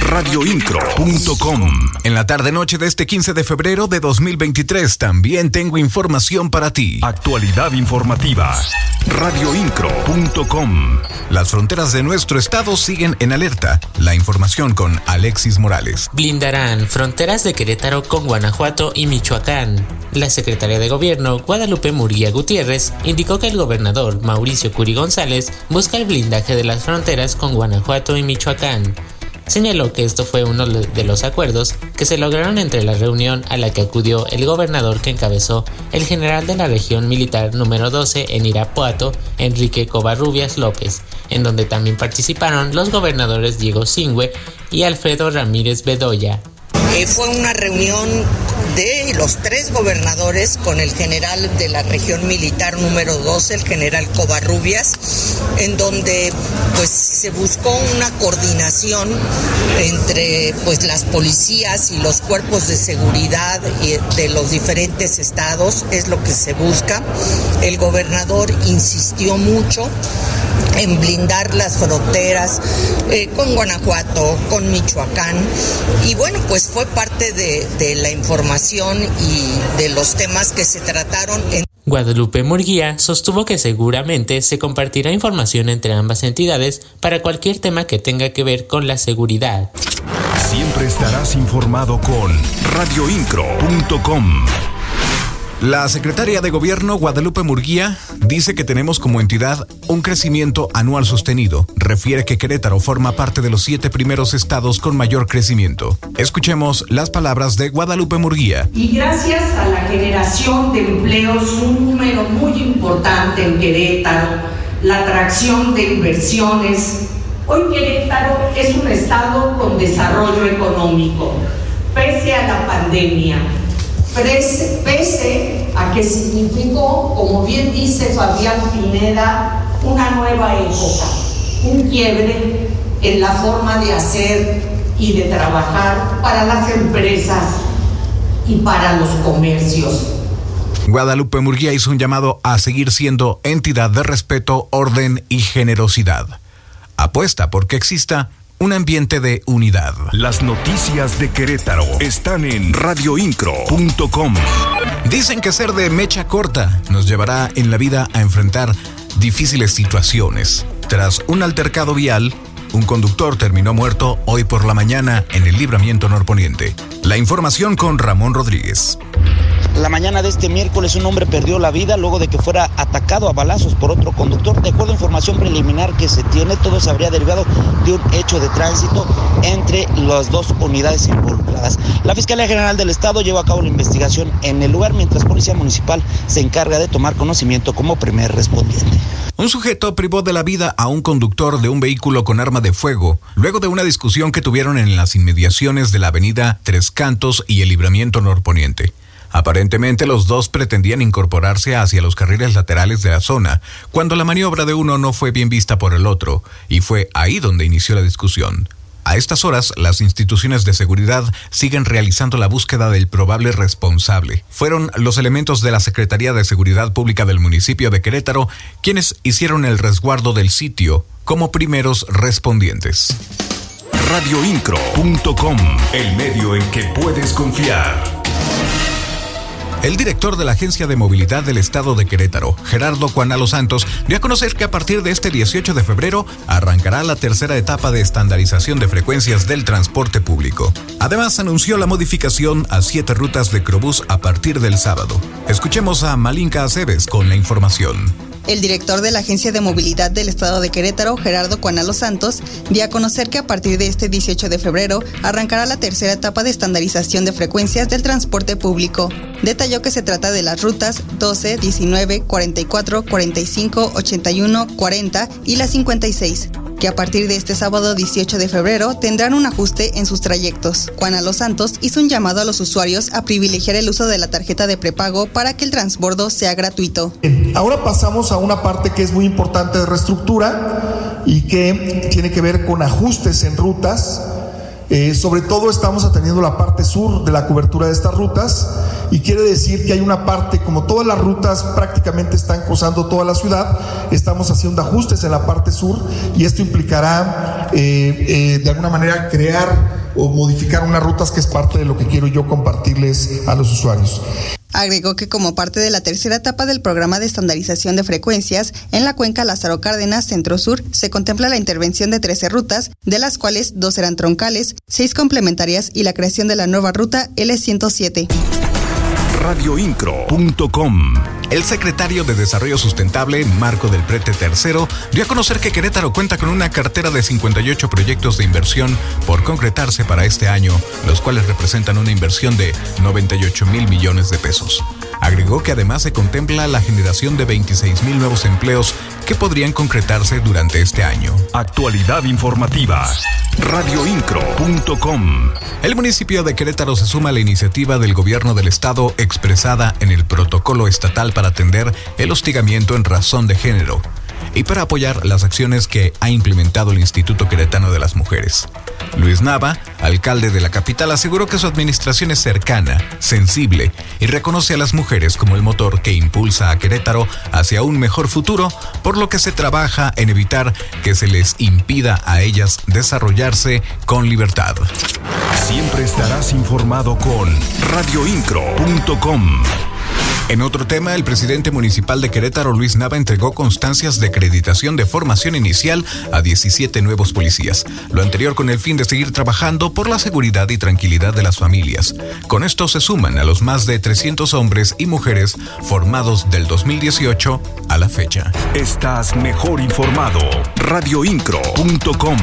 Radioincro.com En la tarde-noche de este 15 de febrero de 2023 también tengo información para ti. Actualidad informativa. Radioincro.com Las fronteras de nuestro estado siguen en alerta. La información con Alexis Morales. Blindarán fronteras de Querétaro con Guanajuato y Michoacán. La secretaria de Gobierno, Guadalupe Murguía Gutiérrez, indicó que el gobernador Mauricio Curi González busca el blindaje de las fronteras con Guanajuato y Michoacán. Señaló que esto fue uno de los acuerdos que se lograron entre la reunión a la que acudió el gobernador que encabezó el general de la región militar número 12 en Irapuato, Enrique Covarrubias López, en donde también participaron los gobernadores Diego Singüe y Alfredo Ramírez Bedoya. Eh, fue una reunión de los tres gobernadores con el general de la región militar número 12, el general Covarrubias, en donde pues se buscó una coordinación entre pues las policías y los cuerpos de seguridad de los diferentes estados, es lo que se busca. El gobernador insistió mucho en blindar las fronteras eh, con Guanajuato, con Michoacán. Y bueno, pues fue parte de, de la información y de los temas que se trataron en Guadalupe Murguía sostuvo que seguramente se compartirá información entre ambas entidades para cualquier tema que tenga que ver con la seguridad. Siempre estarás informado con radioincro.com. La secretaria de Gobierno, Guadalupe Murguía, dice que tenemos como entidad un crecimiento anual sostenido. Refiere que Querétaro forma parte de los siete primeros estados con mayor crecimiento. Escuchemos las palabras de Guadalupe Murguía. Y gracias a la generación de empleos, un número muy importante en Querétaro, la atracción de inversiones, hoy Querétaro es un estado con desarrollo económico, pese a la pandemia pese, a que significó, como bien dice Fabián Pineda, una nueva época, un quiebre en la forma de hacer y de trabajar para las empresas y para los comercios. Guadalupe Murguía hizo un llamado a seguir siendo entidad de respeto, orden y generosidad. Apuesta porque exista un ambiente de unidad. Las noticias de Querétaro están en radioincro.com. Dicen que ser de mecha corta nos llevará en la vida a enfrentar difíciles situaciones. Tras un altercado vial, un conductor terminó muerto hoy por la mañana en el libramiento norponiente. La información con Ramón Rodríguez. La mañana de este miércoles un hombre perdió la vida luego de que fuera atacado a balazos por otro conductor. De acuerdo a información preliminar que se tiene, todo se habría derivado de un hecho de tránsito entre las dos unidades involucradas. La Fiscalía General del Estado lleva a cabo la investigación en el lugar mientras Policía Municipal se encarga de tomar conocimiento como primer respondiente. Un sujeto privó de la vida a un conductor de un vehículo con arma de fuego luego de una discusión que tuvieron en las inmediaciones de la avenida Tres Cantos y el libramiento norponiente. Aparentemente los dos pretendían incorporarse hacia los carriles laterales de la zona, cuando la maniobra de uno no fue bien vista por el otro, y fue ahí donde inició la discusión. A estas horas, las instituciones de seguridad siguen realizando la búsqueda del probable responsable. Fueron los elementos de la Secretaría de Seguridad Pública del municipio de Querétaro quienes hicieron el resguardo del sitio como primeros respondientes. Radioincro.com, el medio en que puedes confiar. El director de la Agencia de Movilidad del Estado de Querétaro, Gerardo Juanalo Santos, dio a conocer que a partir de este 18 de febrero arrancará la tercera etapa de estandarización de frecuencias del transporte público. Además, anunció la modificación a siete rutas de Crobús a partir del sábado. Escuchemos a Malinka Aceves con la información. El director de la Agencia de Movilidad del Estado de Querétaro, Gerardo Cuanalo Santos, dio a conocer que a partir de este 18 de febrero arrancará la tercera etapa de estandarización de frecuencias del transporte público. Detalló que se trata de las rutas 12, 19, 44, 45, 81, 40 y la 56 que a partir de este sábado 18 de febrero tendrán un ajuste en sus trayectos. Juana Los Santos hizo un llamado a los usuarios a privilegiar el uso de la tarjeta de prepago para que el transbordo sea gratuito. Ahora pasamos a una parte que es muy importante de reestructura y que tiene que ver con ajustes en rutas. Eh, sobre todo estamos atendiendo la parte sur de la cobertura de estas rutas y quiere decir que hay una parte, como todas las rutas prácticamente están cruzando toda la ciudad, estamos haciendo ajustes en la parte sur y esto implicará eh, eh, de alguna manera crear o modificar unas rutas que es parte de lo que quiero yo compartirles a los usuarios. Agregó que como parte de la tercera etapa del programa de estandarización de frecuencias, en la cuenca Lázaro Cárdenas Centro-Sur se contempla la intervención de 13 rutas, de las cuales dos serán troncales, seis complementarias y la creación de la nueva ruta L107 radioincro.com. El secretario de Desarrollo Sustentable, Marco del Prete III, dio a conocer que Querétaro cuenta con una cartera de 58 proyectos de inversión por concretarse para este año, los cuales representan una inversión de 98 mil millones de pesos. Agregó que además se contempla la generación de 26 mil nuevos empleos que podrían concretarse durante este año. Actualidad informativa. Radioincro.com. El municipio de Querétaro se suma a la iniciativa del gobierno del estado expresada en el protocolo estatal para atender el hostigamiento en razón de género y para apoyar las acciones que ha implementado el Instituto Queretano de las Mujeres. Luis Nava, alcalde de la capital, aseguró que su administración es cercana, sensible y reconoce a las mujeres como el motor que impulsa a Querétaro hacia un mejor futuro, por lo que se trabaja en evitar que se les impida a ellas desarrollarse con libertad. Siempre estarás informado con radioincro.com. En otro tema, el presidente municipal de Querétaro, Luis Nava, entregó constancias de acreditación de formación inicial a 17 nuevos policías. Lo anterior con el fin de seguir trabajando por la seguridad y tranquilidad de las familias. Con esto se suman a los más de 300 hombres y mujeres formados del 2018 a la fecha. Estás mejor informado. radioincro.com